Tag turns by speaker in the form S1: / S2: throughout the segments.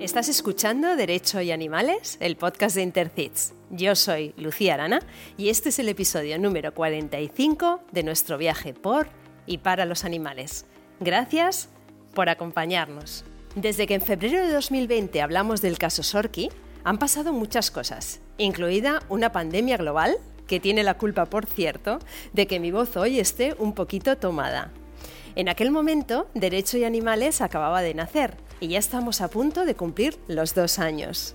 S1: Estás escuchando Derecho y Animales, el podcast de Intercits. Yo soy Lucía Arana y este es el episodio número 45 de nuestro viaje por y para los animales. Gracias por acompañarnos. Desde que en febrero de 2020 hablamos del caso Sorki, han pasado muchas cosas, incluida una pandemia global, que tiene la culpa, por cierto, de que mi voz hoy esté un poquito tomada. En aquel momento, Derecho y Animales acababa de nacer y ya estamos a punto de cumplir los dos años.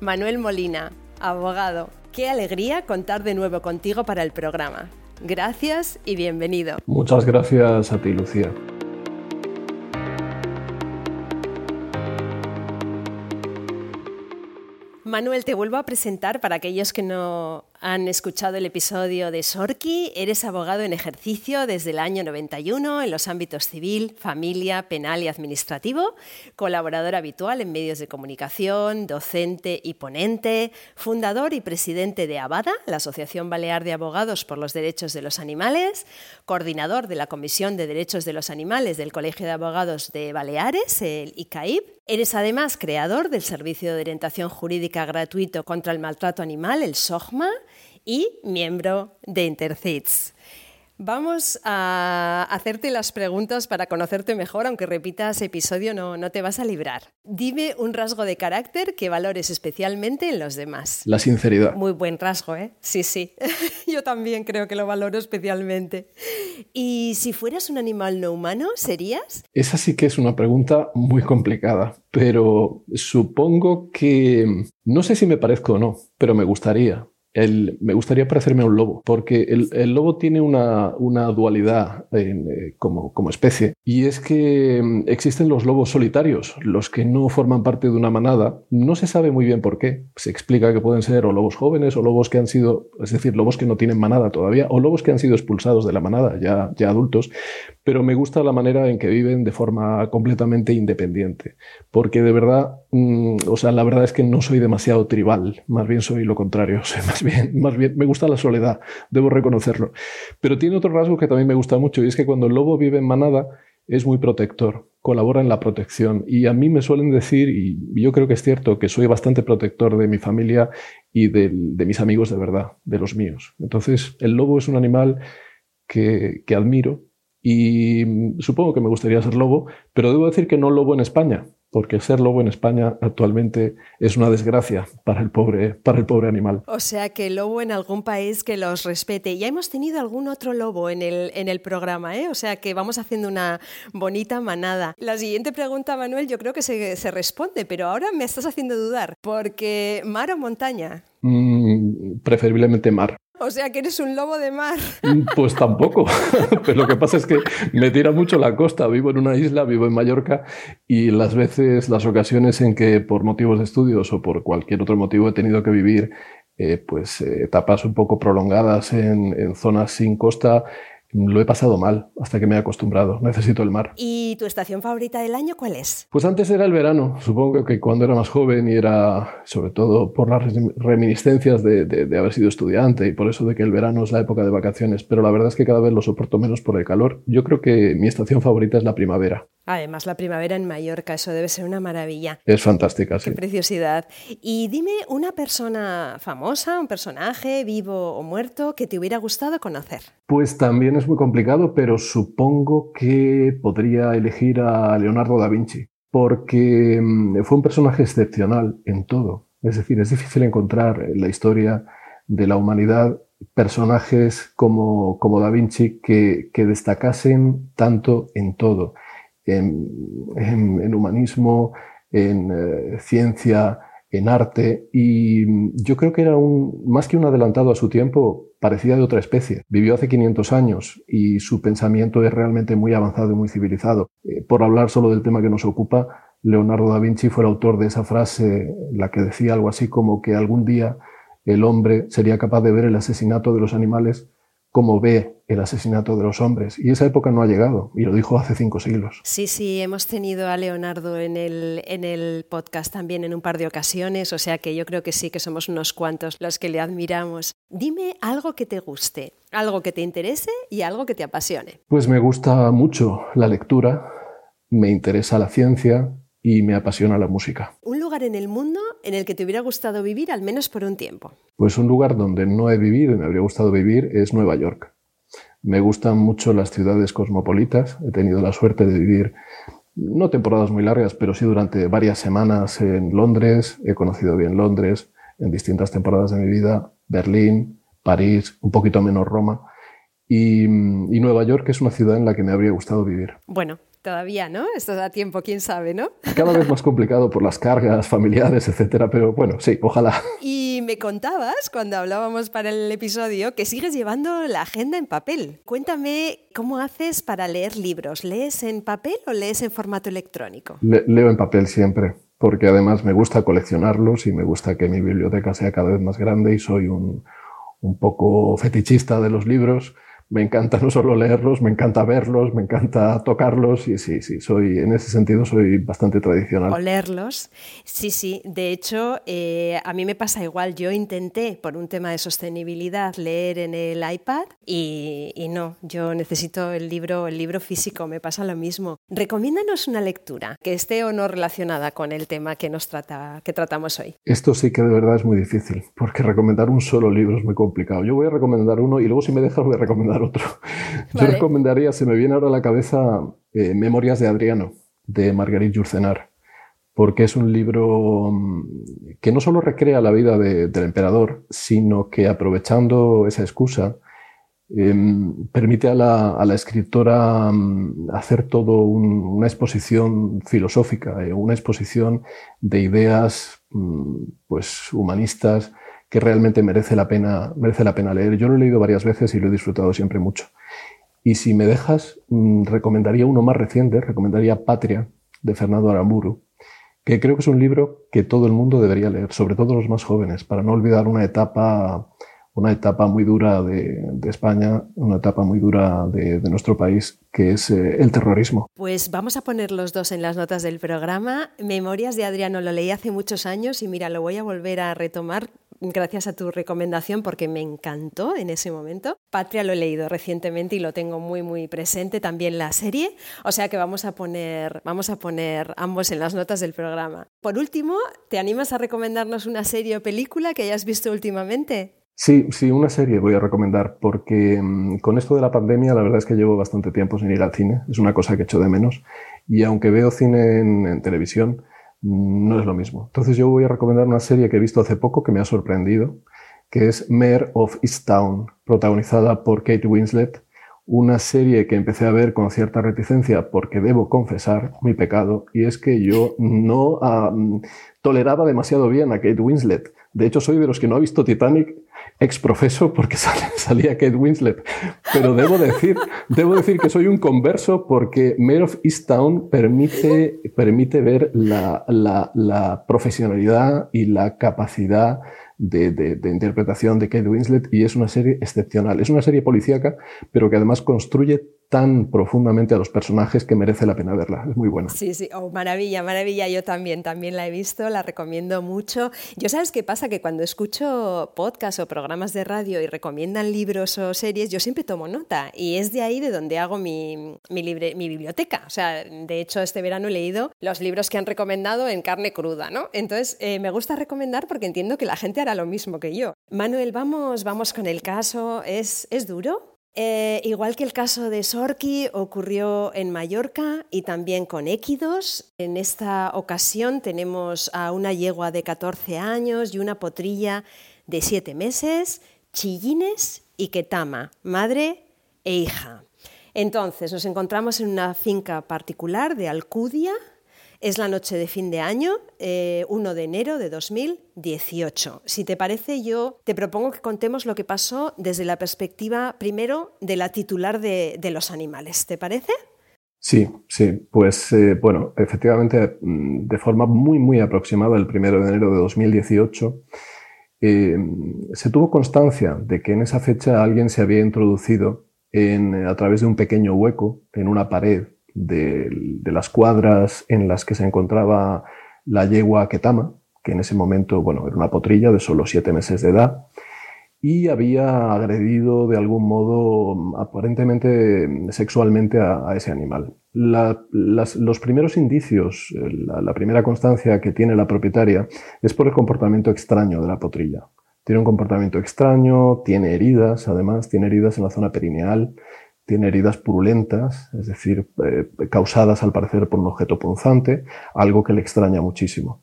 S1: Manuel Molina, abogado, qué alegría contar de nuevo contigo para el programa. Gracias y bienvenido.
S2: Muchas gracias a ti, Lucía.
S1: Manuel, te vuelvo a presentar para aquellos que no han escuchado el episodio de Sorki. Eres abogado en ejercicio desde el año 91 en los ámbitos civil, familia, penal y administrativo, colaborador habitual en medios de comunicación, docente y ponente, fundador y presidente de ABADA, la Asociación Balear de Abogados por los Derechos de los Animales, coordinador de la Comisión de Derechos de los Animales del Colegio de Abogados de Baleares, el ICAIB. Eres además creador del Servicio de Orientación Jurídica Gratuito contra el Maltrato Animal, el SOGMA, y miembro de Intercits. Vamos a hacerte las preguntas para conocerte mejor, aunque repitas episodio no, no te vas a librar. Dime un rasgo de carácter que valores especialmente en los demás.
S2: La sinceridad.
S1: Muy buen rasgo, ¿eh? Sí, sí. Yo también creo que lo valoro especialmente. ¿Y si fueras un animal no humano, serías?
S2: Esa sí que es una pregunta muy complicada, pero supongo que no sé si me parezco o no, pero me gustaría me gustaría parecerme a un lobo, porque el, lobo tiene una, dualidad eh, como, como, especie, y es que mm, existen los lobos solitarios, los que no forman parte de una manada. No se sabe muy bien por qué. Se explica que pueden ser o lobos jóvenes o lobos que han sido, es decir, lobos que no tienen manada todavía, o lobos que han sido expulsados de la manada, ya, ya adultos, pero me gusta la manera en que viven de forma completamente independiente, porque de verdad, mm, o sea, la verdad es que no soy demasiado tribal, más bien soy lo contrario, más más bien me gusta la soledad, debo reconocerlo. Pero tiene otro rasgo que también me gusta mucho y es que cuando el lobo vive en manada es muy protector, colabora en la protección y a mí me suelen decir, y yo creo que es cierto, que soy bastante protector de mi familia y de, de mis amigos de verdad, de los míos. Entonces, el lobo es un animal que, que admiro y supongo que me gustaría ser lobo, pero debo decir que no lobo en España, porque ser lobo en España actualmente es una desgracia para el pobre, para el pobre animal.
S1: O sea, que lobo en algún país que los respete. Ya hemos tenido algún otro lobo en el, en el programa, ¿eh? o sea que vamos haciendo una bonita manada. La siguiente pregunta, Manuel, yo creo que se, se responde, pero ahora me estás haciendo dudar, porque mar o montaña.
S2: Mm, preferiblemente mar.
S1: O sea que eres un lobo de mar.
S2: Mm, pues tampoco. Pero lo que pasa es que me tira mucho la costa. Vivo en una isla, vivo en Mallorca y las veces, las ocasiones en que por motivos de estudios o por cualquier otro motivo he tenido que vivir eh, pues eh, etapas un poco prolongadas en, en zonas sin costa, lo he pasado mal hasta que me he acostumbrado. Necesito el mar.
S1: ¿Y tu estación favorita del año cuál es?
S2: Pues antes era el verano. Supongo que cuando era más joven y era, sobre todo por las reminiscencias de, de, haber sido estudiante y por eso de que el verano es la época de vacaciones. Pero la verdad es que cada vez lo soporto menos por el calor. Yo creo que mi estación favorita es la primavera.
S1: Además, la primavera en Mallorca, eso debe ser una maravilla.
S2: Es fantástica, sí.
S1: Qué preciosidad. Y dime una persona famosa, un personaje vivo o muerto que te hubiera gustado conocer.
S2: Pues también es muy complicado, pero supongo que podría elegir a Leonardo da Vinci, porque mm, fue un personaje excepcional en todo. Es decir, es difícil encontrar en la historia de la humanidad personajes como, como Da Vinci que, que destacasen tanto en todo en, humanismo, en eh, ciencia, en arte, y yo creo que era un, más que un adelantado a su tiempo, parecía de otra especie. Vivió hace 500 años y su pensamiento es realmente muy avanzado y muy civilizado. Eh, por hablar solo del tema que nos ocupa, Leonardo da Vinci fue el autor de esa frase, la que decía algo así como que algún día el hombre sería capaz de ver el asesinato de los animales como ve el asesinato de los hombres. Y esa época no ha llegado, y lo dijo hace cinco siglos.
S1: Sí, sí, hemos tenido a Leonardo en el, en el podcast también en un par de ocasiones, o sea que yo creo que sí que somos unos cuantos los que le admiramos. Dime algo que te guste, algo que te interese y algo que te apasione.
S2: Pues me gusta mucho la lectura, me interesa la ciencia y me apasiona la música
S1: lugar en el mundo en el que te hubiera gustado vivir al menos por un tiempo.
S2: Pues un lugar donde no he vivido y me habría gustado vivir es Nueva York. Me gustan mucho las ciudades cosmopolitas. He tenido la suerte de vivir, no temporadas muy largas, pero sí durante varias semanas en Londres. He conocido bien Londres en distintas temporadas de mi vida. Berlín, París, un poquito menos Roma. Y, Nueva York es una ciudad en la que me habría gustado vivir.
S1: Bueno, Todavía, ¿no? Esto da tiempo, quién sabe, ¿no?
S2: Cada vez más complicado por las cargas familiares, etcétera, pero bueno, sí, ojalá.
S1: Y me contabas cuando hablábamos para el episodio que sigues llevando la agenda en papel. Cuéntame cómo haces para leer libros. ¿Lees en papel o lees en formato electrónico?
S2: leo en papel siempre, porque además me gusta coleccionarlos y me gusta que mi biblioteca sea cada vez más grande y soy un, un poco fetichista de los libros me encanta no solo leerlos, me encanta verlos, me encanta tocarlos y sí, sí, soy en ese sentido soy bastante tradicional.
S1: O leerlos, sí, sí. De hecho, eh, a mí me pasa igual. Yo intenté, por un tema de sostenibilidad, leer en el iPad y, y no, yo necesito el libro, el libro físico, me pasa lo mismo. Recomiéndanos una lectura que esté o no relacionada con el tema que nos trata, que tratamos hoy.
S2: Esto sí que de verdad es muy difícil, porque recomendar un solo libro es muy complicado. Yo voy a recomendar uno y luego si me dejas voy a recomendar otro. Yo recomendaría, se me viene ahora a la cabeza, eh, Memorias de Adriano, de Marguerite Yourcenar, porque es un libro mm, que no solo recrea la vida del emperador, sino que aprovechando esa excusa, em, permite a la, escritora mm, hacer todo una exposición filosófica, eh, una exposición de ideas mm, pues, humanistas, que realmente merece la, pena, merece la pena leer. Yo lo he leído varias veces y lo he disfrutado siempre mucho. Y si me dejas, mm, recomendaría uno más reciente, recomendaría Patria, de Fernando Aramburu, que creo que es un libro que todo el mundo debería leer, sobre todo los más jóvenes, para no olvidar una etapa, una etapa muy dura de, España, una etapa muy dura de, nuestro país, que es eh, el terrorismo.
S1: Pues vamos a poner los dos en las notas del programa. Memorias de Adriano lo leí hace muchos años y mira, lo voy a volver a retomar gracias a tu recomendación porque me encantó en ese momento. Patria lo he leído recientemente y lo tengo muy muy presente también la serie, o sea que vamos a poner vamos a poner ambos en las notas del programa. Por último, ¿te animas a recomendarnos una serie o película que hayas visto últimamente?
S2: Sí, sí, una serie voy a recomendar porque mm, con esto de la pandemia la verdad es que llevo bastante tiempo sin ir al cine, es una cosa que echo de menos y aunque veo cine en televisión, no es lo mismo. Entonces yo voy a recomendar una serie que he visto hace poco que me ha sorprendido, que es Mayor of Easttown, protagonizada por Kate Winslet, una serie que empecé a ver con cierta reticencia porque debo confesar mi pecado, y es que yo no toleraba demasiado bien a Kate Winslet. De hecho, soy de los que no ha visto Titanic exprofeso porque salía Kate Winslet. Pero debo decir, debo decir que soy un converso porque Mayor of Easttown permite, permite ver la, la, la profesionalidad y la capacidad de, de, de, interpretación de Kate Winslet y es una serie excepcional. Es una serie policíaca, pero que además construye tan profundamente a los personajes que merece la pena verla. Es muy buena.
S1: Sí, sí, oh, maravilla, maravilla. Yo también, también la he visto, la recomiendo mucho. Yo sabes qué pasa, que cuando escucho podcasts o programas de radio y recomiendan libros o series, yo siempre tomo nota y es de ahí de donde hago mi, mi, biblioteca. O sea, de hecho, este verano he leído los libros que han recomendado en carne cruda, ¿no? Entonces, eh, me gusta recomendar porque entiendo que la gente hará lo mismo que yo. Manuel, vamos, vamos con el caso. ¿Es, es duro? Eh, igual que el caso de Sorki ocurrió en Mallorca y también con Équidos. En esta ocasión tenemos a una yegua de 14 años y una potrilla de 7 meses, Chillines y Ketama, madre e hija. Entonces nos encontramos en una finca particular de Alcudia, es la noche de fin de año, 1 eh, de enero de 2018. Si te parece, yo te propongo que contemos lo que pasó desde la perspectiva, primero, de la titular de, los animales. ¿Te parece?
S2: Sí, sí, pues eh, bueno, efectivamente, mm, de forma muy, muy aproximada, el 1 de enero de 2018, eh, se tuvo constancia de que en esa fecha alguien se había introducido a través de un pequeño hueco en una pared de, las cuadras en las que se encontraba la yegua Ketama, que en ese momento bueno, era una potrilla de solo siete meses de edad, y había agredido de algún modo aparentemente sexualmente a, ese animal. los primeros indicios, la, primera constancia que tiene la propietaria es por el comportamiento extraño de la potrilla. Tiene un comportamiento extraño, tiene heridas, además, tiene heridas en la zona perineal, tiene heridas purulentas, es decir, eh, causadas al parecer por un objeto punzante, algo que le extraña muchísimo.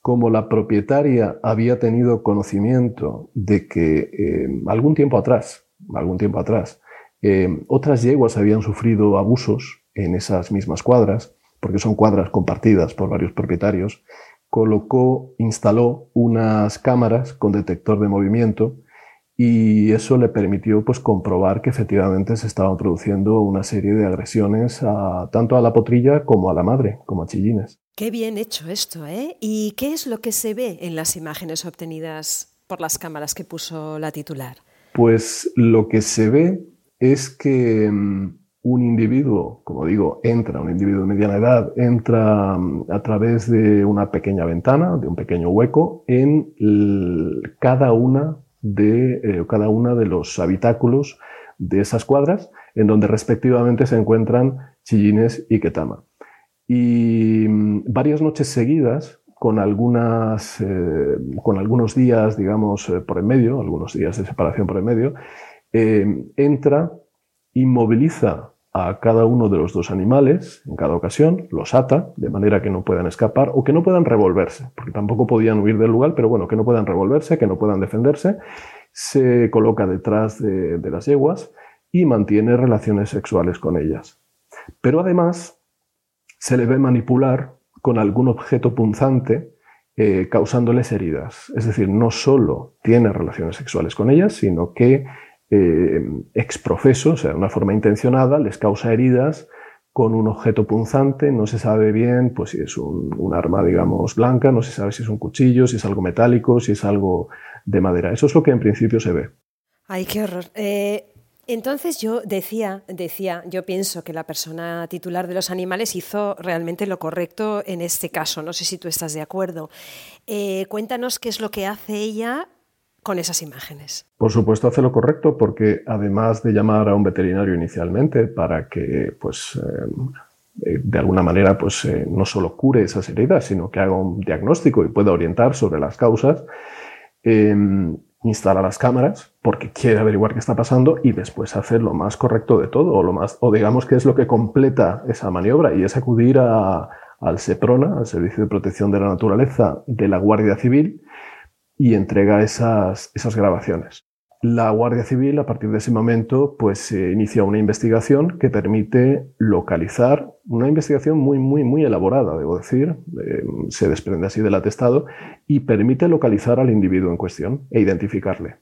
S2: Como la propietaria había tenido conocimiento de que eh, algún tiempo atrás, algún tiempo atrás, eh, otras yeguas habían sufrido abusos en esas mismas cuadras, porque son cuadras compartidas por varios propietarios, colocó, instaló unas cámaras con detector de movimiento y eso le permitió pues, comprobar que efectivamente se estaban produciendo una serie de agresiones tanto a la potrilla como a la madre, como a chillines.
S1: Qué bien hecho esto, ¿eh? ¿Y qué es lo que se ve en las imágenes obtenidas por las cámaras que puso la titular?
S2: Pues lo que se ve es que mm, un individuo, como digo, entra, un individuo de mediana edad, entra mm, a través de una pequeña ventana, de un pequeño hueco, en cada una de, eh, cada una de los habitáculos de esas cuadras, en donde respectivamente se encuentran Chillines y Ketama. Y mm, varias noches seguidas, con, algunas, eh, con algunos días, digamos, eh, por en medio, algunos días de separación por en medio, entra inmoviliza a cada uno de los dos animales en cada ocasión, los ata de manera que no puedan escapar o que no puedan revolverse, porque tampoco podían huir del lugar, pero bueno, que no puedan revolverse, que no puedan defenderse, se coloca detrás de, las yeguas y mantiene relaciones sexuales con ellas. Pero además se le ve manipular con algún objeto punzante eh, causándoles heridas. Es decir, no solo tiene relaciones sexuales con ellas, sino que eh, exprofeso, o sea, de una forma intencionada, les causa heridas con un objeto punzante, no se sabe bien pues, si es un, arma, digamos, blanca, no se sabe si es un cuchillo, si es algo metálico, si es algo de madera. Eso es lo que en principio se ve.
S1: Ay, qué horror. Eh, entonces yo decía, decía, yo pienso que la persona titular de los animales hizo realmente lo correcto en este caso. No sé si tú estás de acuerdo. Eh, cuéntanos qué es lo que hace ella con esas imágenes.
S2: Por supuesto hace lo correcto porque además de llamar a un veterinario inicialmente para que pues eh, eh, de alguna manera pues eh, no solo cure esas heridas sino que haga un diagnóstico y pueda orientar sobre las causas em, instala las cámaras porque quiere averiguar qué está pasando y después hacer lo más correcto de todo o lo más o digamos que es lo que completa esa maniobra y es acudir al SEPRONA, al Servicio de Protección de la Naturaleza de la Guardia Civil, y entrega esas, esas grabaciones. La Guardia Civil, a partir de ese momento, pues inicia una investigación que permite localizar, una investigación muy, muy, muy elaborada, debo decir, eh, se desprende así del atestado, y permite localizar al individuo en cuestión e identificarle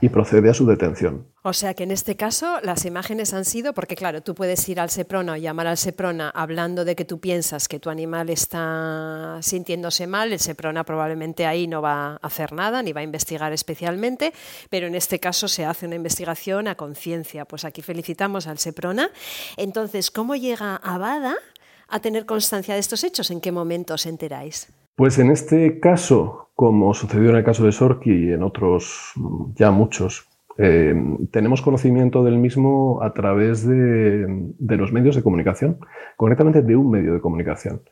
S2: y procede a su detención.
S1: O sea que en este caso las imágenes han sido, porque claro, tú puedes ir al Seprona o llamar al Seprona hablando de que tú piensas que tu animal está sintiéndose mal, el Seprona probablemente ahí no va a hacer nada ni va a investigar especialmente, pero en este caso se hace una investigación a conciencia. Pues aquí felicitamos al Seprona. Entonces, ¿cómo llega Abada a tener constancia de estos hechos? ¿En qué momento os enteráis?
S2: Pues en este caso, como sucedió en el caso de Sorki y en otros ya muchos, eh, tenemos conocimiento del mismo a través de, los medios de comunicación, concretamente de un medio de comunicación.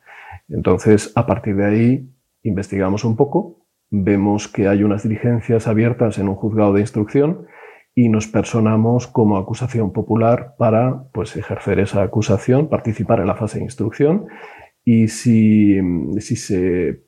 S2: Entonces, a partir de ahí, investigamos un poco, vemos que hay unas diligencias abiertas en un juzgado de instrucción y nos personamos como acusación popular para pues, ejercer esa acusación, participar en la fase de instrucción. Y si, se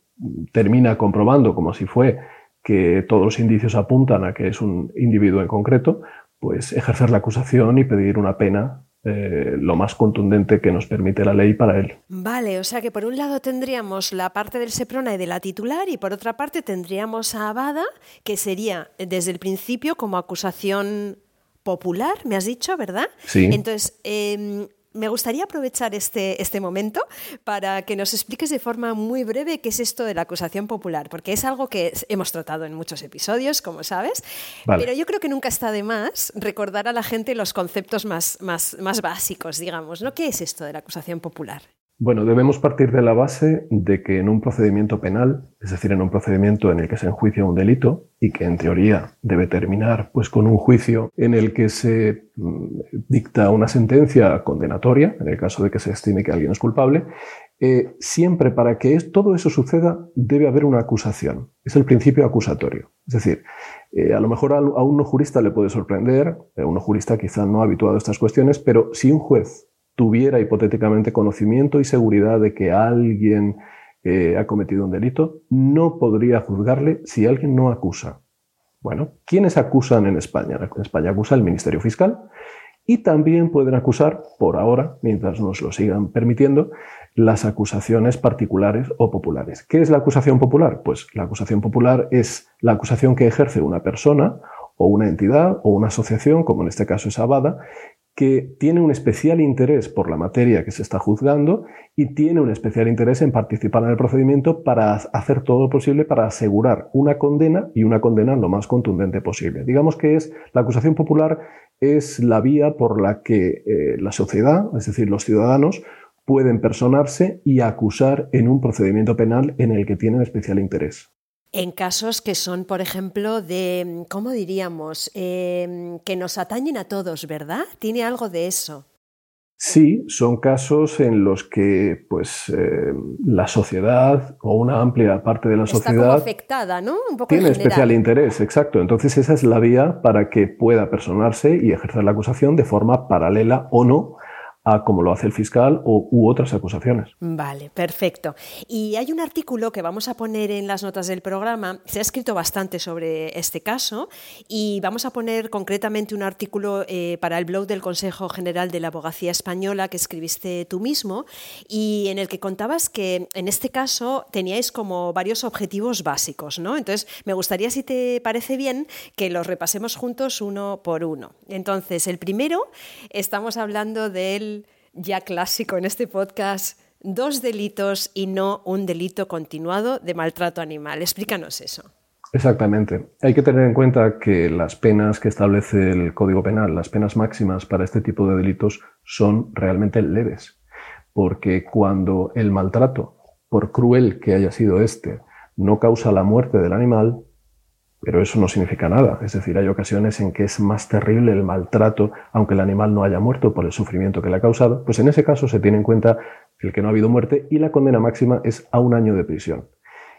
S2: termina comprobando, como si fue, que todos los indicios apuntan a que es un individuo en concreto, pues ejercer la acusación y pedir una pena eh, lo más contundente que nos permite la ley para él.
S1: Vale, o sea que por un lado tendríamos la parte del Seprona y de la titular y por otra parte tendríamos a Abada, que sería desde el principio como acusación popular, me has dicho, ¿verdad?
S2: Sí.
S1: Entonces, em, me gustaría aprovechar este, este momento para que nos expliques de forma muy breve qué es esto de la acusación popular, porque es algo que hemos tratado en muchos episodios, como sabes, pero yo creo que nunca está de más recordar a la gente los conceptos más, más, más básicos, digamos. ¿no? ¿Qué es esto de la acusación popular?
S2: Bueno, debemos partir de la base de que en un procedimiento penal, es decir, en un procedimiento en el que se enjuicia un delito y que en teoría debe terminar pues con un juicio en el que se mm, dicta una sentencia condenatoria, en el caso de que se estime que alguien es culpable, eh, siempre para que todo eso suceda debe haber una acusación. Es el principio acusatorio. Es decir, eh, a lo mejor a, un no jurista le puede sorprender, a un no jurista quizá no habituado a estas cuestiones, pero si un juez tuviera hipotéticamente conocimiento y seguridad de que alguien eh, ha cometido un delito, no podría juzgarle si alguien no acusa. Bueno, ¿quiénes acusan en España? En España acusa el Ministerio Fiscal y también pueden acusar, por ahora, mientras nos lo sigan permitiendo, las acusaciones particulares o populares. ¿Qué es la acusación popular? Pues la acusación popular es la acusación que ejerce una persona o una entidad o una asociación, como en este caso es Abada, que tiene un especial interés por la materia que se está juzgando y tiene un especial interés en participar en el procedimiento para hacer todo lo posible para asegurar una condena y una condena lo más contundente posible. Digamos que es la acusación popular es la vía por la que eh, la sociedad, es decir, los ciudadanos, pueden personarse y acusar en un procedimiento penal en el que tienen especial interés.
S1: En casos que son, por ejemplo, de, ¿cómo diríamos?, em, que nos atañen a todos, ¿verdad? Tiene algo de eso.
S2: Sí, son casos en los que pues, eh, la sociedad o una amplia parte de la
S1: Está
S2: sociedad
S1: afectada, ¿no?
S2: Un poco tiene especial interés, exacto. Entonces esa es la vía para que pueda personarse y ejercer la acusación de forma paralela o no como lo hace el fiscal o, u otras acusaciones.
S1: Vale, perfecto. Y hay un artículo que vamos a poner en las notas del programa. Se ha escrito bastante sobre este caso y vamos a poner concretamente un artículo eh, para el blog del Consejo General de la Abogacía Española que escribiste tú mismo y en el que contabas que en este caso teníais como varios objetivos básicos, ¿no? Entonces, me gustaría, si te parece bien, que los repasemos juntos uno por uno. Entonces, el primero, estamos hablando del ya clásico en este podcast, dos delitos y no un delito continuado de maltrato animal. Explícanos eso.
S2: Exactamente. Hay que tener en cuenta que las penas que establece el Código Penal, las penas máximas para este tipo de delitos, son realmente leves. Porque cuando el maltrato, por cruel que haya sido este, no causa la muerte del animal, pero eso no significa nada. Es decir, hay ocasiones en que es más terrible el maltrato, aunque el animal no haya muerto por el sufrimiento que le ha causado. Pues en ese caso se tiene en cuenta el que no ha habido muerte y la condena máxima es a un año de prisión.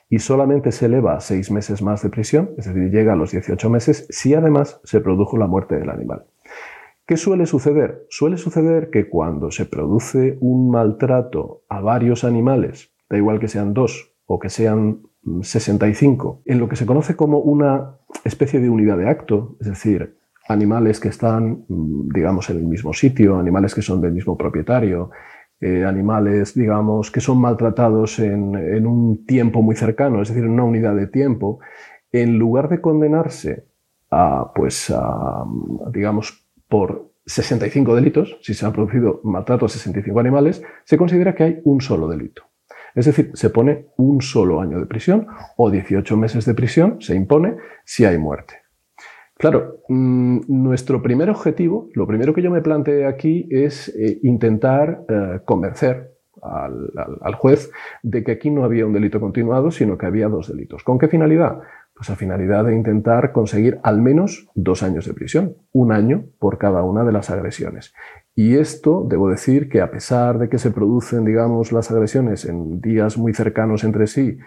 S2: Y solamente se eleva a seis meses más de prisión, es decir, llega a los 18 meses, si además se produjo la muerte del animal. ¿Qué suele suceder? Suele suceder que cuando se produce un maltrato a varios animales, da igual que sean dos o que sean 65, en lo que se conoce como una especie de unidad de acto, es decir, animales que están, mm, digamos, en el mismo sitio, animales que son del mismo propietario, eh, animales, digamos, que son maltratados en, un tiempo muy cercano, es decir, en una unidad de tiempo, en lugar de condenarse a, pues, a, digamos, por 65 delitos, si se han producido maltratos a 65 animales, se considera que hay un solo delito. Es decir, se pone un solo año de prisión o 18 meses de prisión, se impone si hay muerte. Claro, mm, nuestro primer objetivo, lo primero que yo me planteé aquí es eh, intentar eh, convencer al, al, juez de que aquí no había un delito continuado, sino que había dos delitos. ¿Con qué finalidad? Pues a finalidad de intentar conseguir al menos dos años de prisión, un año por cada una de las agresiones. Y esto, debo decir que a pesar de que se producen, digamos, las agresiones en días muy cercanos entre sí,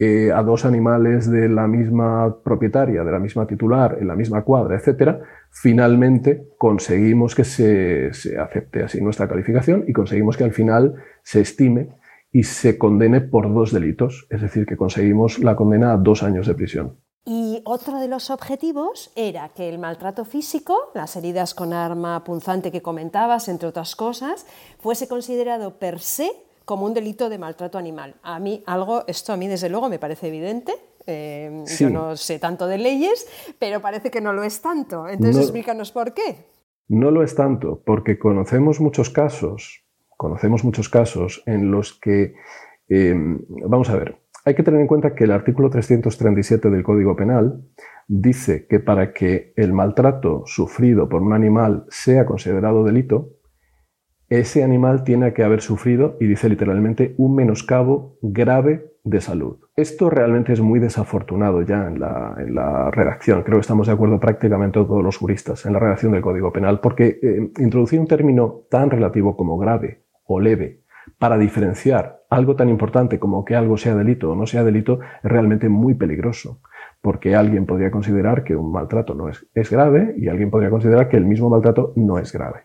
S2: eh, a dos animales de la misma propietaria, de la misma titular, en la misma cuadra, etc., finalmente conseguimos que se, se acepte así nuestra calificación y conseguimos que al final se estime y se condene por dos delitos, es decir, que conseguimos la condena a dos años de prisión.
S1: Y otro de los objetivos era que el maltrato físico, las heridas con arma punzante que comentabas, entre otras cosas, fuese considerado per se como un delito de maltrato animal. A mí algo, esto a mí desde luego me parece evidente. Eh, yo no sé tanto de leyes, pero parece que no lo es tanto. Entonces explícanos por qué.
S2: No lo es tanto, porque conocemos muchos casos, conocemos muchos casos en los que, eh, vamos a ver, hay que tener en cuenta que el artículo 337 del Código Penal dice que para que el maltrato sufrido por un animal sea considerado delito, ese animal tiene que haber sufrido, y dice literalmente, un menoscabo grave de salud. Esto realmente es muy desafortunado ya en la, redacción. Creo que estamos de acuerdo prácticamente todos los juristas en la redacción del Código Penal, porque eh, introducir un término tan relativo como grave o leve para diferenciar algo tan importante como que algo sea delito o no sea delito es realmente muy peligroso, porque alguien podría considerar que un maltrato no es, es grave y alguien podría considerar que el mismo maltrato no es grave.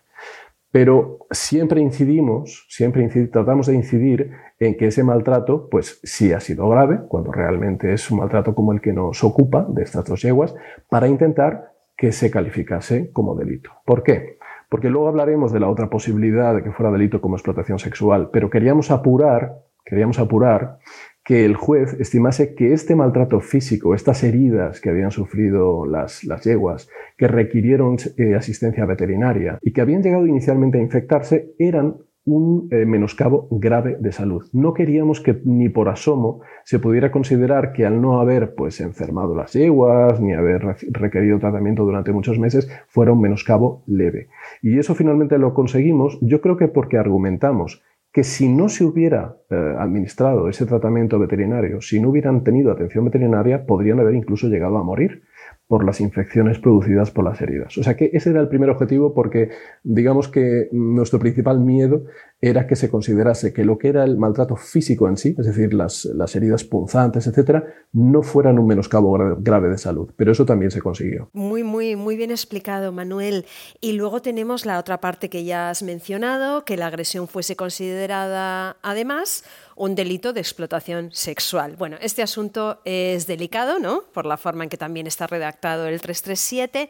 S2: Pero siempre incidimos, siempre tratamos de incidir en que ese maltrato, pues sí ha sido grave, cuando realmente es un maltrato como el que nos ocupa de estas dos yeguas, para intentar que se calificase como delito. ¿Por qué? Porque luego hablaremos de la otra posibilidad de que fuera delito como explotación sexual, pero queríamos apurar, queríamos apurar que el juez estimase que este maltrato físico, estas heridas que habían sufrido las, yeguas, que requirieron eh, asistencia veterinaria y que habían llegado inicialmente a infectarse, eran un eh, menoscabo grave de salud. No queríamos que ni por asomo se pudiera considerar que al no haber pues, enfermado las yeguas ni haber requerido tratamiento durante muchos meses fuera un menoscabo leve. Y eso finalmente lo conseguimos, yo creo que porque argumentamos que si no se hubiera eh, administrado ese tratamiento veterinario, si no hubieran tenido atención veterinaria, podrían haber incluso llegado a morir por las infecciones producidas por las heridas. O sea que ese era el primer objetivo porque digamos que nuestro principal miedo era que se considerase que lo que era el maltrato físico en sí, es decir, las, heridas punzantes, etcétera, no fueran un menoscabo grave de salud. Pero eso también se consiguió.
S1: Muy, muy, muy bien explicado, Manuel. Y luego tenemos la otra parte que ya has mencionado, que la agresión fuese considerada además un delito de explotación sexual. Bueno, este asunto es delicado, ¿no? Por la forma en que también está redactado el 337.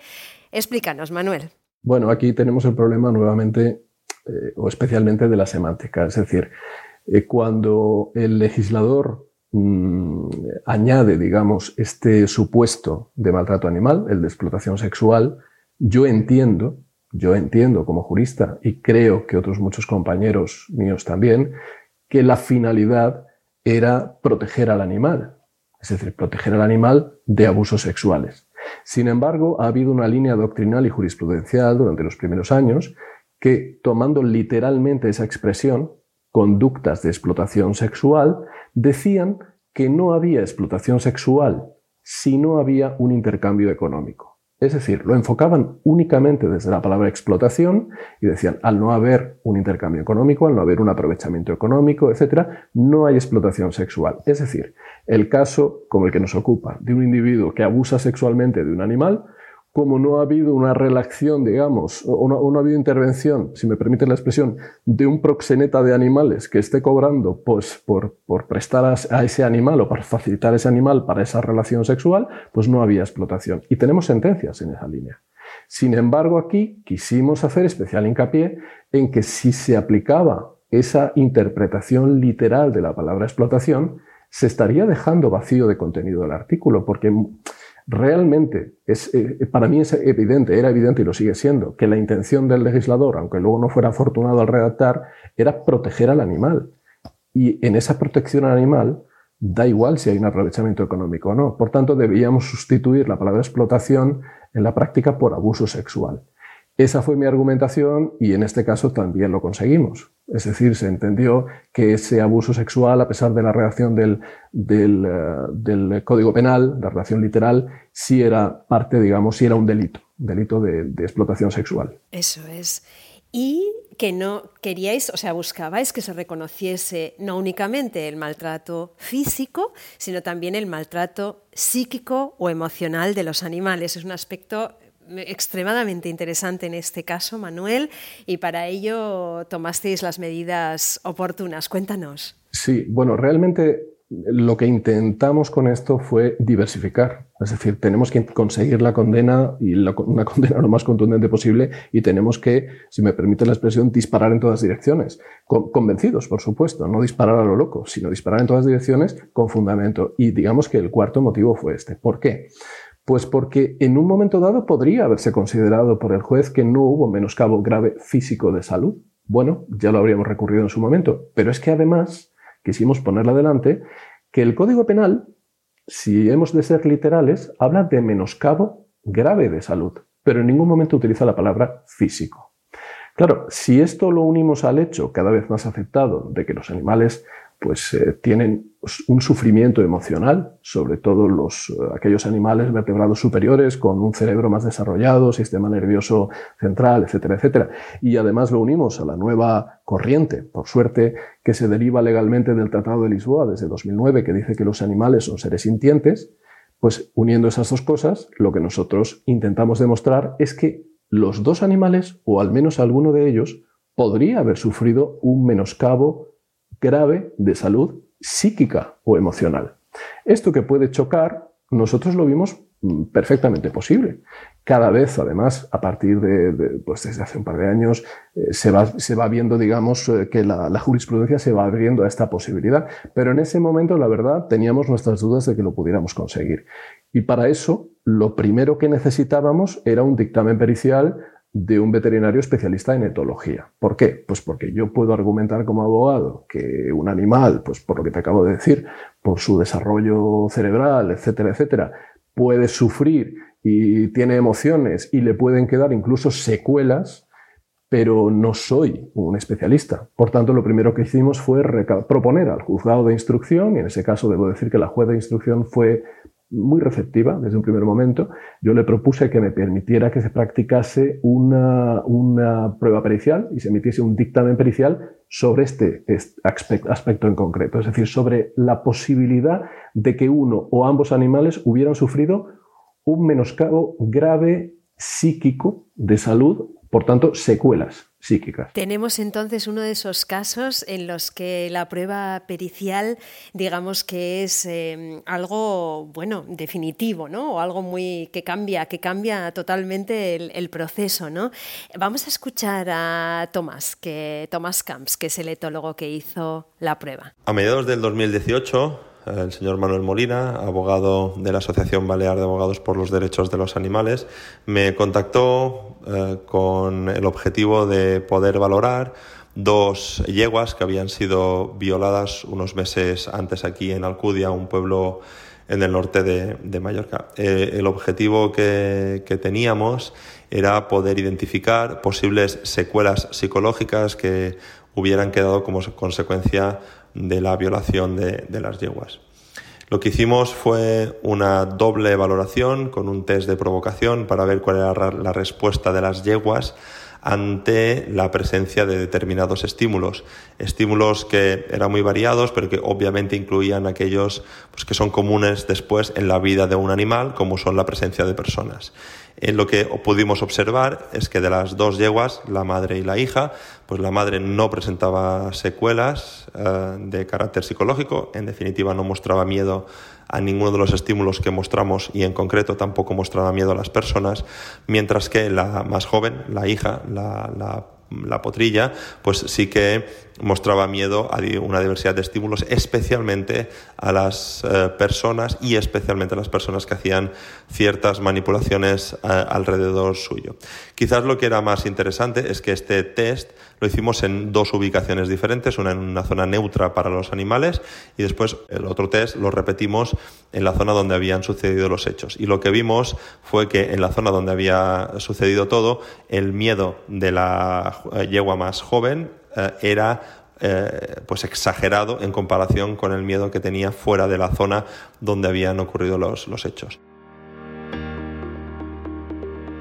S1: Explícanos, Manuel.
S2: Bueno, aquí tenemos el problema nuevamente, eh, o especialmente de la semántica. Es decir, eh, cuando el legislador mm, añade, digamos, este supuesto de maltrato animal, el de explotación sexual, yo entiendo, yo entiendo como jurista, y creo que otros muchos compañeros míos también, que la finalidad era proteger al animal, es decir, proteger al animal de abusos sexuales. Sin embargo, ha habido una línea doctrinal y jurisprudencial durante los primeros años que, tomando literalmente esa expresión, conductas de explotación sexual, decían que no había explotación sexual si no había un intercambio económico. Es decir, lo enfocaban únicamente desde la palabra explotación y decían, al no haber un intercambio económico, al no haber un aprovechamiento económico, etc., no hay explotación sexual. Es decir, el caso como el que nos ocupa de un individuo que abusa sexualmente de un animal, como no ha habido una relación, digamos, o no, ha habido intervención, si me permite la expresión, de un proxeneta de animales que esté cobrando pues, por, por prestar a, ese animal o para facilitar a ese animal para esa relación sexual, pues no había explotación. Y tenemos sentencias en esa línea. Sin embargo, aquí quisimos hacer especial hincapié en que si se aplicaba esa interpretación literal de la palabra explotación, se estaría dejando vacío de contenido del artículo, porque Realmente, es, eh, para mí es evidente, era evidente y lo sigue siendo, que la intención del legislador, aunque luego no fuera afortunado al redactar, era proteger al animal. Y en esa protección al animal, da igual si hay un aprovechamiento económico o no. Por tanto, debíamos sustituir la palabra explotación en la práctica por abuso sexual. Esa fue mi argumentación y en este caso también lo conseguimos. Es decir, se entendió que ese abuso sexual, a pesar de la redacción del, eh, Código Penal, la redacción literal, sí era parte, digamos, sí era un delito, delito de, de explotación sexual.
S1: Eso es. Y que no queríais, o sea, buscabais que se reconociese no únicamente el maltrato físico, sino también el maltrato psíquico o emocional de los animales. Es un aspecto extremadamente interesante en este caso, Manuel, y para ello tomasteis las medidas oportunas. Cuéntanos.
S2: Sí, bueno, realmente lo que intentamos con esto fue diversificar. Es decir, tenemos que conseguir la condena y una condena lo más contundente posible y tenemos que, si me permite la expresión, disparar en todas direcciones. convencidos, por supuesto, no disparar a lo loco, sino disparar en todas direcciones con fundamento. Y digamos que el cuarto motivo fue este. ¿Por qué? Pues porque en un momento dado podría haberse considerado por el juez que no hubo menoscabo grave físico de salud. Bueno, ya lo habríamos recurrido en su momento, pero es que además quisimos ponerle adelante que el Código Penal, si hemos de ser literales, habla de menoscabo grave de salud, pero en ningún momento utiliza la palabra físico. Claro, si esto lo unimos al hecho cada vez más aceptado de que los animales pues eh, tienen un sufrimiento emocional, sobre todo los, eh, aquellos animales vertebrados superiores con un cerebro más desarrollado, sistema nervioso central, etcétera, etcétera. Y además lo unimos a la nueva corriente, por suerte, que se deriva legalmente del Tratado de Lisboa desde 2009, que dice que los animales son seres sintientes, pues uniendo esas dos cosas, lo que nosotros intentamos demostrar es que los dos animales, o al menos alguno de ellos, podría haber sufrido un menoscabo grave de salud psíquica o emocional. Esto que puede chocar, nosotros lo vimos mm, perfectamente posible. Cada vez, además, a partir de, pues desde hace un par de años, eh, se, va, se, va, viendo, digamos, eh, que la, la, jurisprudencia se va abriendo a esta posibilidad. Pero en ese momento, la verdad, teníamos nuestras dudas de que lo pudiéramos conseguir. Y para eso, lo primero que necesitábamos era un dictamen pericial de un veterinario especialista en etología. ¿Por qué? Pues porque yo puedo argumentar como abogado que un animal, pues por lo que te acabo de decir, por su desarrollo cerebral, etcétera, etcétera, puede sufrir y tiene emociones y le pueden quedar incluso secuelas, pero no soy un especialista. Por tanto, lo primero que hicimos fue proponer al juzgado de instrucción, y en ese caso debo decir que la juez de instrucción fue muy receptiva desde un primer momento, yo le propuse que me permitiera que se practicase una, una prueba pericial y se emitiese un dictamen pericial sobre este, aspecto en concreto, es decir, sobre la posibilidad de que uno o ambos animales hubieran sufrido un menoscabo grave psíquico de salud, por tanto, secuelas psíquicas.
S1: Tenemos entonces uno de esos casos en los que la prueba pericial, digamos que es em, algo, bueno, definitivo, ¿no? O algo muy que cambia, que cambia totalmente el, proceso, ¿no? Vamos a escuchar a Tomás, que Tomás Camps, que es el etólogo que hizo la prueba.
S3: A mediados del 2018 el señor Manuel Molina, abogado de la Asociación Balear de Abogados por los Derechos de los Animales, me contactó eh, con el objetivo de poder valorar dos yeguas que habían sido violadas unos meses antes aquí en Alcudia, un pueblo en el norte de, Mallorca. Eh, el objetivo que, teníamos era poder identificar posibles secuelas psicológicas que hubieran quedado como consecuencia de la violación de, las yeguas. Lo que hicimos fue una doble valoración con un test de provocación para ver cuál era la respuesta de las yeguas ante la presencia de determinados estímulos. Estímulos que eran muy variados, pero que obviamente incluían aquellos pues, que son comunes después en la vida de un animal, como son la presencia de personas. En lo que pudimos observar es que de las dos yeguas, la madre y la hija, pues la madre no presentaba secuelas eh, de carácter psicológico, en definitiva no mostraba miedo a ninguno de los estímulos que mostramos y en concreto tampoco mostraba miedo a las personas, mientras que la más joven, la hija, la, la la potrilla, pues sí que mostraba miedo a una diversidad de estímulos, especialmente a las eh, personas y especialmente a las personas que hacían ciertas manipulaciones eh, alrededor suyo. Quizás lo que era más interesante es que este test lo hicimos en dos ubicaciones diferentes, una en una zona neutra para los animales y después el otro test lo repetimos en la zona donde habían sucedido los hechos. Y lo que vimos fue que en la zona donde había sucedido todo, el miedo de la eh, yegua más joven eh, era eh, pues exagerado en comparación con el miedo que tenía fuera de la zona donde habían ocurrido los hechos.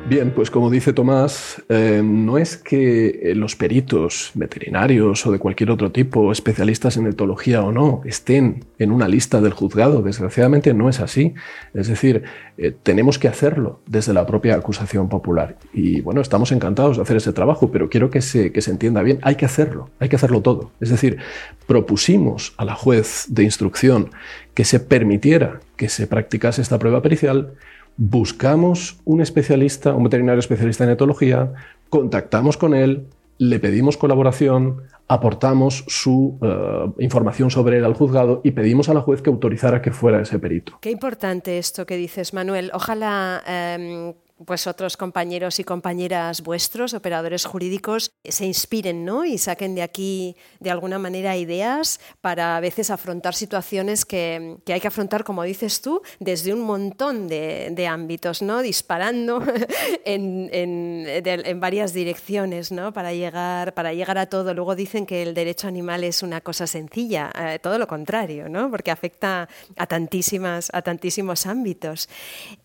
S2: Bien, pues como dice Tomás, eh, no es que eh, los peritos veterinarios o de cualquier otro tipo, especialistas en etología o no, estén en una lista del juzgado. Desgraciadamente no es así. Es decir, eh, tenemos que hacerlo desde la propia acusación popular. Y bueno, estamos encantados de hacer ese trabajo, pero quiero que se, que se entienda bien, hay que hacerlo, hay que hacerlo todo. Es decir, propusimos a la juez de instrucción que se permitiera que se practicase esta prueba pericial buscamos un especialista, un veterinario especialista en etología, contactamos con él, le pedimos colaboración, aportamos su eh, información sobre él al juzgado y pedimos a la juez que autorizara que fuera ese perito.
S1: Qué importante esto que dices, Manuel. Ojalá em, pues otros compañeros y compañeras vuestros, operadores jurídicos, se inspiren ¿no? y saquen de aquí de alguna manera ideas para a veces afrontar situaciones que, hay que afrontar, como dices tú, desde un montón de, ámbitos, ¿no? disparando en, en, varias direcciones ¿no? para, llegar, para llegar a todo. Luego dicen que el derecho animal es una cosa sencilla, eh, todo lo contrario, ¿no? porque afecta a, tantísimas, a tantísimos ámbitos.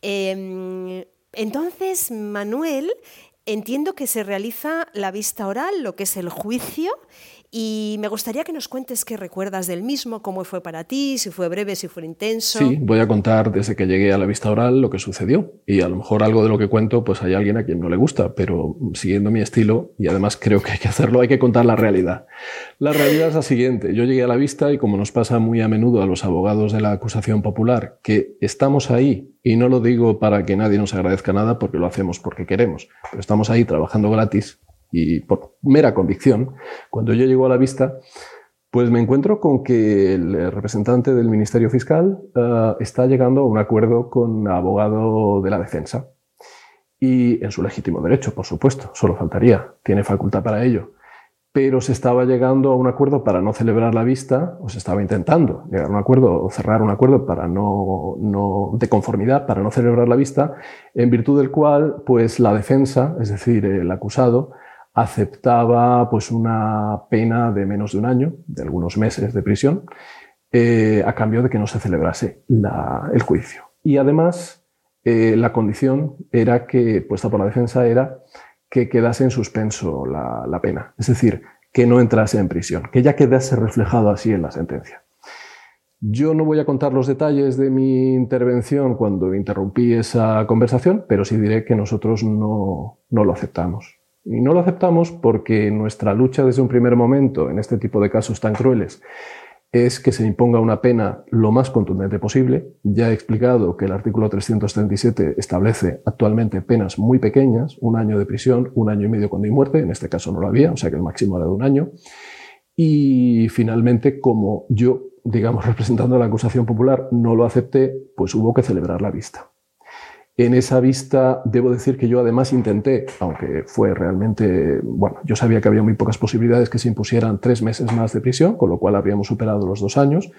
S1: Em, entonces, Manuel, entiendo que se realiza la vista oral, lo que es el juicio, y me gustaría que nos cuentes qué recuerdas del mismo, cómo fue para ti, si fue breve, si fue intenso.
S2: Sí, voy a contar desde que llegué a la vista oral lo que sucedió. Y a lo mejor algo de lo que cuento, pues hay alguien a quien no le gusta, pero siguiendo mi estilo, y además creo que hay que hacerlo, hay que contar la realidad. La realidad es la siguiente. Yo llegué a la vista y como nos pasa muy a menudo a los abogados de la acusación popular, que estamos ahí, y no lo digo para que nadie nos agradezca nada, porque lo hacemos porque queremos, pero estamos ahí trabajando gratis y por mera convicción, cuando yo llego a la vista, pues me encuentro con que el representante del Ministerio Fiscal eh, está llegando a un acuerdo con abogado de la defensa. Y en su legítimo derecho, por supuesto, solo faltaría, tiene facultad para ello. Pero se estaba llegando a un acuerdo para no celebrar la vista, o se estaba intentando llegar a un acuerdo o cerrar un acuerdo para no, no, de conformidad para no celebrar la vista, en virtud del cual, pues la defensa, es decir, el acusado, aceptaba pues una pena de menos de un año, de algunos meses de prisión, eh, a cambio de que no se celebrase el juicio. Y además, eh, la condición era que, puesta por la defensa, era que quedase en suspenso la, la pena, es decir, que no entrase en prisión, que ya quedase reflejado así en la sentencia. Yo no voy a contar los detalles de mi intervención cuando interrumpí esa conversación, pero sí diré que nosotros no, no lo aceptamos. Y no lo aceptamos porque nuestra lucha desde un primer momento en este tipo de casos tan crueles es que se imponga una pena lo más contundente posible. Ya he explicado que el artículo 337 establece actualmente penas muy pequeñas, un año de prisión, un año y medio con y muerte, en este caso no lo había, o sea que el máximo era de un año. Y finalmente, como yo, digamos, representando la acusación popular, no lo acepté, pues hubo que celebrar la vista. En esa vista, debo decir que yo además intenté, aunque fue realmente, bueno, yo sabía que había muy pocas posibilidades que se impusieran tres meses más de prisión, con lo cual habríamos superado los dos años,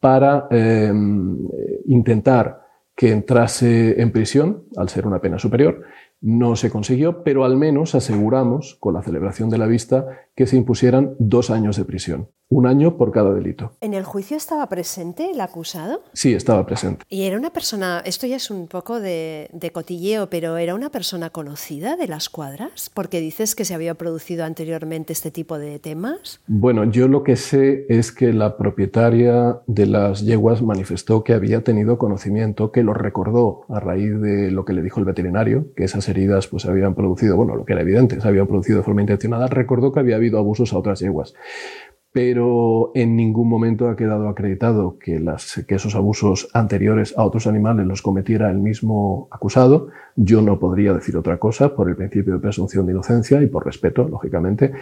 S2: para em, intentar que entrase en prisión, al ser una pena superior, no se consiguió, pero al menos aseguramos, con la celebración de la vista, que se impusieran dos años de prisión, un año por cada delito.
S1: ¿En el juicio estaba presente el acusado?
S2: Sí, estaba presente.
S1: ¿Y era una persona, esto ya es un poco de, cotilleo, pero era una persona conocida de las cuadras? Porque dices que se había producido anteriormente este tipo de temas.
S2: Bueno, yo lo que sé es que la propietaria de las yeguas manifestó que había tenido conocimiento, que lo recordó a raíz de lo que le dijo el veterinario, que esas heridas pues habían producido, bueno, lo que era evidente, se habían producido de forma intencionada, recordó que había habido abusos a otras yeguas. Pero en ningún momento ha quedado acreditado que, que esos abusos anteriores a otros animales los cometiera el mismo acusado. Yo no podría decir otra cosa por el principio de presunción de inocencia y por respeto, lógicamente.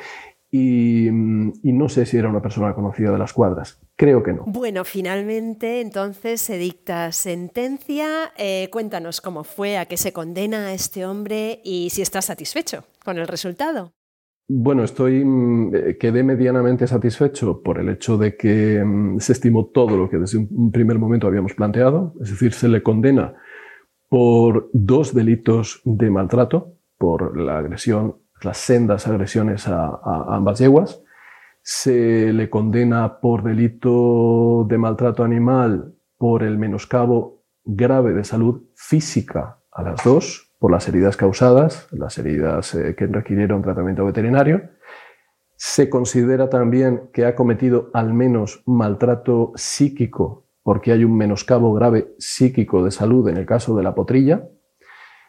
S2: Y, no sé si era una persona conocida de las cuadras. Creo que no.
S1: Bueno, finalmente entonces se dicta sentencia. Eh, cuéntanos cómo fue, a qué se condena a este hombre y si estás satisfecho con el resultado.
S2: Bueno, estoy, mm, eh, quedé medianamente satisfecho por el hecho de que mm, se estimó todo lo que desde un primer momento habíamos planteado, es decir, se le condena por dos delitos de maltrato, por la agresión las sendas agresiones a, ambas yeguas. Se le condena por delito de maltrato animal por el menoscabo grave de salud física a las dos, por las heridas causadas, las heridas eh, que requirieron tratamiento veterinario. Se considera también que ha cometido al menos maltrato psíquico porque hay un menoscabo grave psíquico de salud en el caso de la potrilla,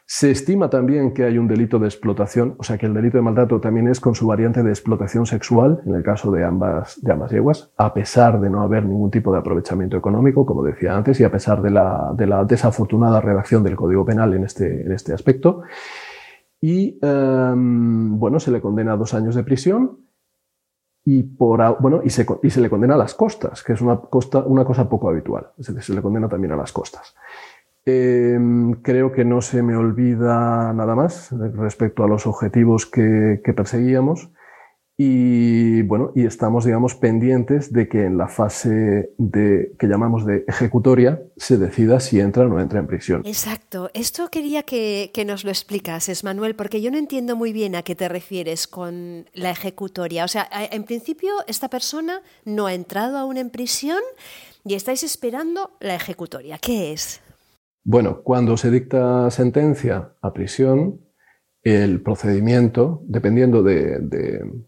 S2: se estima también que hay un delito de explotación, o sea que el delito de maltrato también es con su variante de explotación sexual, en el caso de ambas, de ambas yeguas, a pesar de no haber ningún tipo de aprovechamiento económico, como decía antes, y a pesar de la, desafortunada redacción del Código Penal en este, en este aspecto. Y em, bueno, se le condena a dos años de prisión y, por, bueno, y, se, y se le condena a las costas, que es una, una cosa poco habitual, es decir, se le condena también a las costas. Em, creo que no se me olvida nada más respecto a los objetivos que perseguíamos. Y bueno, y estamos, digamos, pendientes de que en la fase de, que llamamos de ejecutoria se decida si entra o no entra en prisión.
S1: Exacto. Esto quería que, que nos lo explicases, Manuel, porque yo no entiendo muy bien a qué te refieres con la ejecutoria. O sea, en principio, esta persona no ha entrado aún en prisión y estáis esperando la ejecutoria. ¿Qué es?
S2: Bueno, cuando se dicta sentencia a prisión, el procedimiento, dependiendo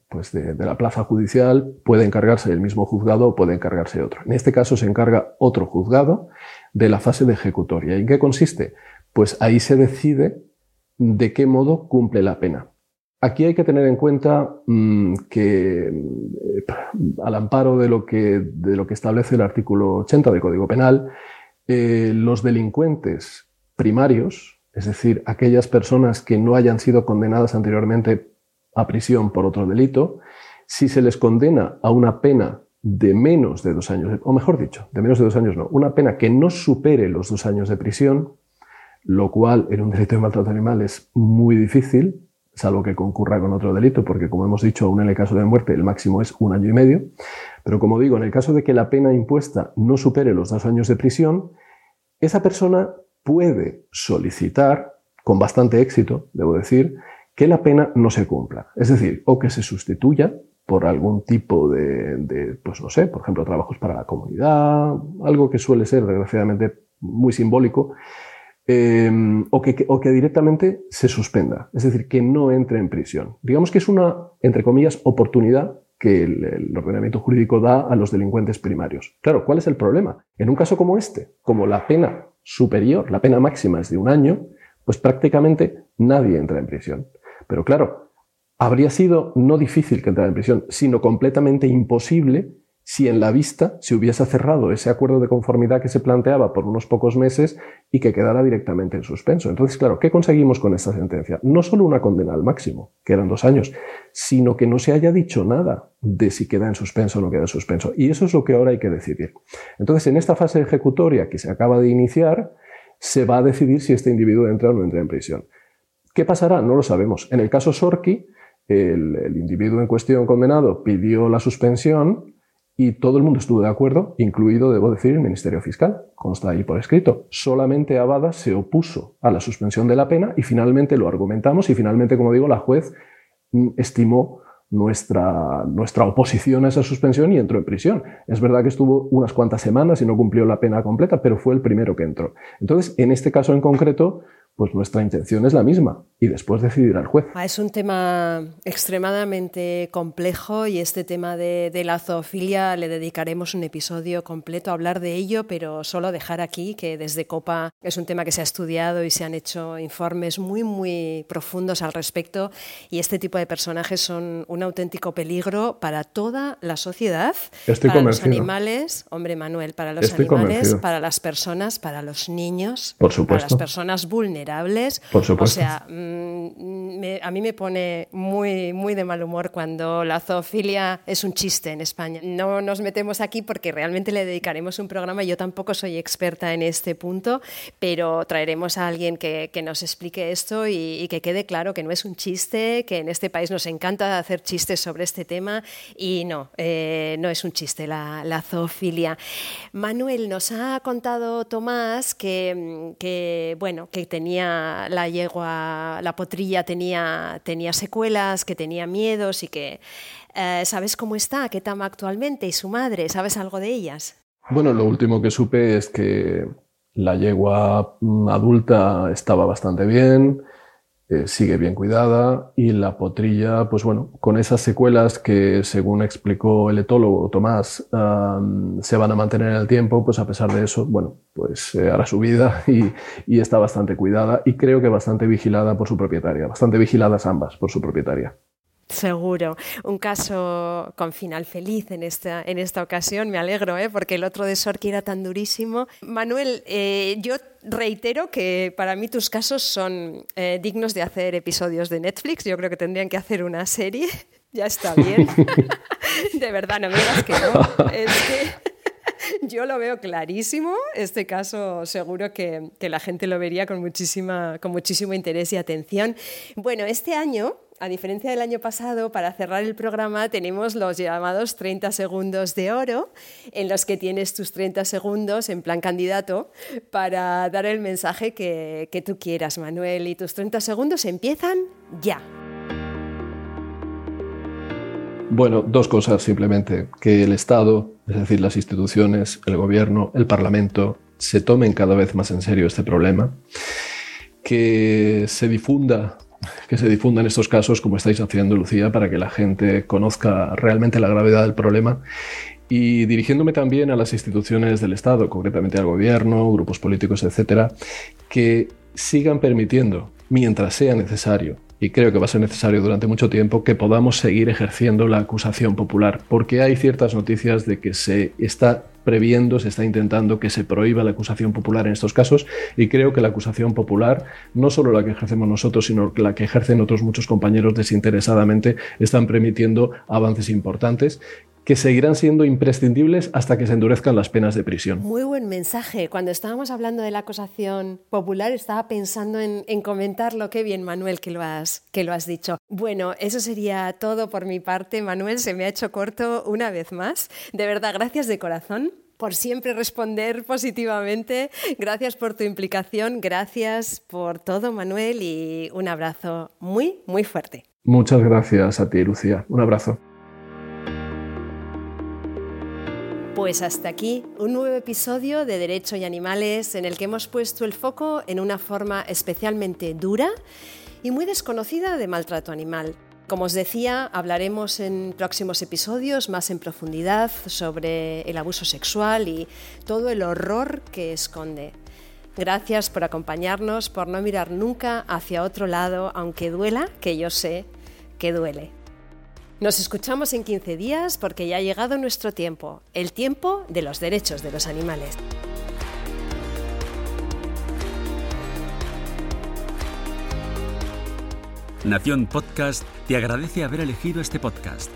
S2: pues de, de, la plaza judicial, puede encargarse el mismo juzgado o puede encargarse otro. En este caso se encarga otro juzgado de la fase de ejecutoria. ¿Y en qué consiste? Pues ahí se decide de qué modo cumple la pena. Aquí hay que tener en cuenta mm, que, eh, al amparo de lo que, de lo que, establece el artículo 80 del Código Penal, eh, los delincuentes primarios, es decir, aquellas personas que no hayan sido condenadas anteriormente a prisión por otro delito, si se les condena a una pena de menos de dos años, o mejor dicho, de menos de dos años no, una pena que no supere los dos años de prisión, lo cual en un delito de maltrato animal es muy difícil, salvo que concurra con otro delito, porque como hemos dicho, aún en el caso de muerte el máximo es un año y medio, pero como digo, en el caso de que la pena impuesta no supere los dos años de prisión, esa persona puede solicitar, con bastante éxito, debo decir, que la pena no se cumpla. Es decir, o que se sustituya por algún tipo de, pues no sé, por ejemplo, trabajos para la comunidad, algo que suele ser, desgraciadamente, muy simbólico, eh, o, que, o, que, directamente se suspenda, es decir, que no entre en prisión. Digamos que es una, entre comillas, oportunidad que el, ordenamiento jurídico da a los delincuentes primarios. Claro, ¿cuál es el problema? En un caso como este, como la pena superior, la pena máxima es de un año, pues prácticamente nadie entra en prisión. Pero claro, habría sido no difícil que entrara en prisión, sino completamente imposible si en la vista se hubiese cerrado ese acuerdo de conformidad que se planteaba por unos pocos meses y que quedara directamente en suspenso. Entonces, claro, ¿qué conseguimos con esta sentencia? No solo una condena al máximo, que eran dos años, sino que no se haya dicho nada de si queda en suspenso o no queda en suspenso. Y eso es lo que ahora hay que decidir. Entonces, en esta fase ejecutoria que se acaba de iniciar, se va a decidir si este individuo entra o no entra en prisión. ¿Qué pasará? No lo sabemos. En el caso Sorki, el, el individuo en cuestión condenado pidió la suspensión, y todo el mundo estuvo de acuerdo, incluido, debo decir, el Ministerio Fiscal. Consta ahí por escrito. Solamente Abada se opuso a la suspensión de la pena y finalmente lo argumentamos y finalmente, como digo, la juez mm, estimó nuestra, nuestra oposición a esa suspensión y entró en prisión. Es verdad que estuvo unas cuantas semanas y no cumplió la pena completa, pero fue el primero que entró. Entonces, en este caso en concreto, pues nuestra intención es la misma y después decidirá el juez.
S1: Ah, es un tema extremadamente complejo y este tema de, la zoofilia le dedicaremos un episodio completo a hablar de ello, pero solo dejar aquí que desde COPA es un tema que se ha estudiado y se han hecho informes muy, muy profundos al respecto y este tipo de personajes son un auténtico peligro para toda la sociedad, para los animales, hombre Manuel, para los animales, para las personas, para los niños, para las personas vulnerables
S2: por supuesto.
S1: O sea, mm, a mí me pone muy, muy de mal humor cuando la zoofilia es un chiste en España. No nos metemos aquí porque realmente le dedicaremos un programa. Yo tampoco soy experta en este punto, pero traeremos a alguien que, nos explique esto y, que quede claro que no es un chiste, que en este país nos encanta hacer chistes sobre este tema y no, eh, no es un chiste la, la zoofilia. Manuel, nos ha contado Tomás que, que bueno, que tenía la yegua, la potrilla tenía, tenía secuelas, que tenía miedos y que... Eh, ¿Sabes cómo está qué tama actualmente y su madre? ¿Sabes algo de ellas?
S2: Bueno, lo último que supe es que la yegua mm, adulta estaba bastante bien, eh, sigue bien cuidada y la potrilla, pues bueno, con esas secuelas que según explicó el etólogo Tomás, se van a mantener en el tiempo, pues a pesar de eso, bueno, pues eh, hará su vida y, y, está bastante cuidada y creo que bastante vigilada por su propietaria, bastante vigiladas ambas por su propietaria.
S1: Seguro. Un caso con final feliz en esta, en esta ocasión. Me alegro, ¿eh? porque el otro de Sorki era tan durísimo. Manuel, eh, yo reitero que para mí tus casos son eh, dignos de hacer episodios de Netflix. Yo creo que tendrían que hacer una serie. ya está bien. de verdad, no me digas que no. Es que Yo lo veo clarísimo. Este caso seguro que, que la gente lo vería con, muchísima, con muchísimo interés y atención. Bueno, este año a diferencia del año pasado, para cerrar el programa tenemos los llamados 30 segundos de oro, en los que tienes tus 30 segundos en plan candidato para dar el mensaje que, que tú quieras, Manuel. Y tus 30 segundos empiezan ya.
S2: Bueno, dos cosas simplemente. Que el Estado, es decir, las instituciones, el gobierno, el Parlamento, se tomen cada vez más en serio este problema. Que se difunda que se difundan estos casos como estáis haciendo, Lucía, para que la gente conozca realmente la gravedad del problema. Y dirigiéndome también a las instituciones del Estado, concretamente al gobierno, grupos políticos, etcétera, que sigan permitiendo, mientras sea necesario, y creo que va a ser necesario durante mucho tiempo, que podamos seguir ejerciendo la acusación popular, porque hay ciertas noticias de que se está previendo, se está intentando que se prohíba la acusación popular en estos casos. Y creo que la acusación popular, no solo la que ejercemos nosotros, sino la que ejercen otros muchos compañeros desinteresadamente, están permitiendo avances importantes que seguirán siendo imprescindibles hasta que se endurezcan las penas de prisión.
S1: Muy buen mensaje. Cuando estábamos hablando de la acusación popular, estaba pensando en, comentarlo. Qué bien, Manuel, que lo, has, que lo has dicho. Bueno, eso sería todo por mi parte. Manuel, se me ha hecho corto una vez más. De verdad, gracias de corazón por siempre responder positivamente. Gracias por tu implicación, gracias por todo, Manuel, y un abrazo muy, muy fuerte.
S2: Muchas gracias a ti, Lucía. Un abrazo.
S1: Pues hasta aquí un nuevo episodio de Derecho y Animales en el que hemos puesto el foco en una forma especialmente dura y muy desconocida de maltrato animal. Como os decía, hablaremos en próximos episodios más en profundidad sobre el abuso sexual y todo el horror que esconde. Gracias por acompañarnos, por no mirar nunca hacia otro lado, aunque duela, que yo sé que duele. Nos escuchamos en 15 días porque ya ha llegado nuestro tiempo, el tiempo de los derechos de los animales.
S4: Nación Podcast te agradece haber elegido este podcast.